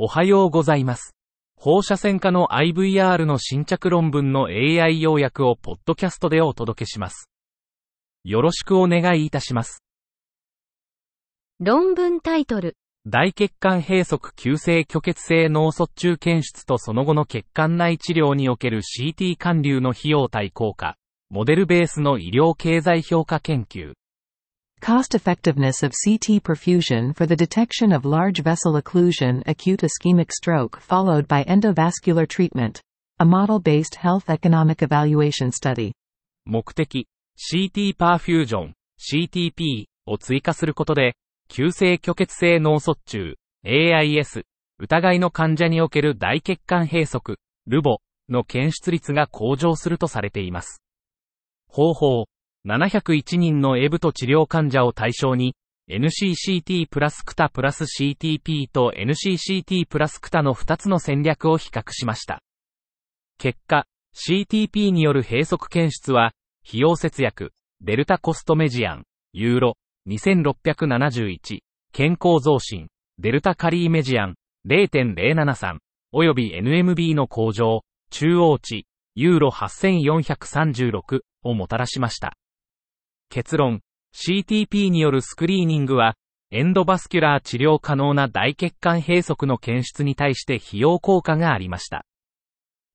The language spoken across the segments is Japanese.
おはようございます。放射線科の IVR の新着論文の AI 要約をポッドキャストでお届けします。よろしくお願いいたします。論文タイトル。大血管閉塞急性虚血性脳卒中検出とその後の血管内治療における CT 管流の費用対効果、モデルベースの医療経済評価研究。Cost effectiveness of CT perfusion for the detection of large vessel occlusion acute ischemic stroke followed by endovascular treatment. A model based health economic evaluation study. 目的、CT パーフュージョン、CTP を追加することで、急性虚血性脳卒中、AIS、疑いの患者における大血管閉塞、ルボの検出率が向上するとされています。方法、701人のエブと治療患者を対象に、NCCT プラスクタプラス CTP と NCCT プラスクタの2つの戦略を比較しました。結果、CTP による閉塞検出は、費用節約、デルタコストメジアン、ユーロ、2671、健康増進、デルタカリーメジアン、0.073、および NMB の向上、中央値、ユーロ8436をもたらしました。結論、CTP によるスクリーニングは、エンドバスキュラー治療可能な大血管閉塞の検出に対して費用効果がありました。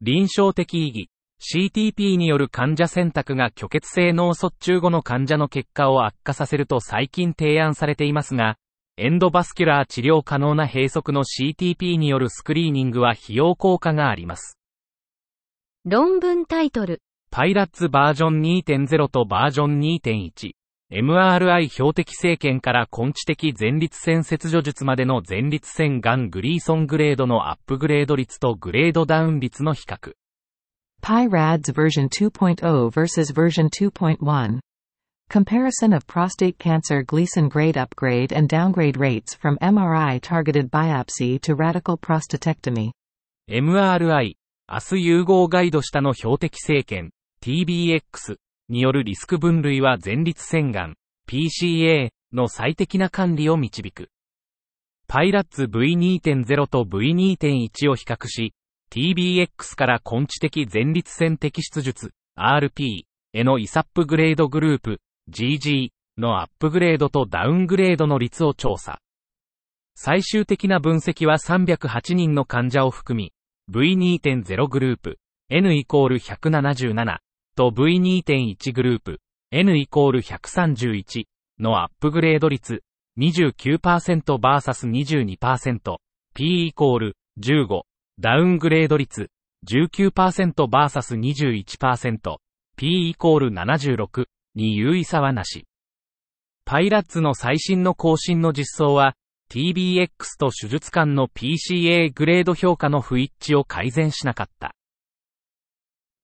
臨床的意義、CTP による患者選択が虚血性脳卒中後の患者の結果を悪化させると最近提案されていますが、エンドバスキュラー治療可能な閉塞の CTP によるスクリーニングは費用効果があります。論文タイトル。パイラッツバージョン2.0とバージョン2.1。MRI 標的生検から根治的前立腺切除術までの前立腺がんグリーソングレードのアップグレード率とグレードダウン率の比較。PyRads version 2.0 versus version 2.1. Comparison of prostate cancer Gleason grade upgrade and downgrade rates from MRI targeted biopsy to radical prostatectomy. MRI、明日融合ガイド下の標的生検、TBX によるリスク分類は前立腺がん、PCA の最適な管理を導く。パイラッツ V2.0 と V2.1 を比較し、TBX から根治的前立腺摘出術、RP へのイサップグレードグループ、GG のアップグレードとダウングレードの率を調査。最終的な分析は308人の患者を含み、V2.0 グループ、N イコール177と V2.1 グループ、N イコール131のアップグレード率 29%vs22%、P イコール15、ダウングレード率 19%vs21%、P イコール76に優位差はなし。パイラッツの最新の更新の実装は、TBX と手術間の PCA グレード評価の不一致を改善しなかった。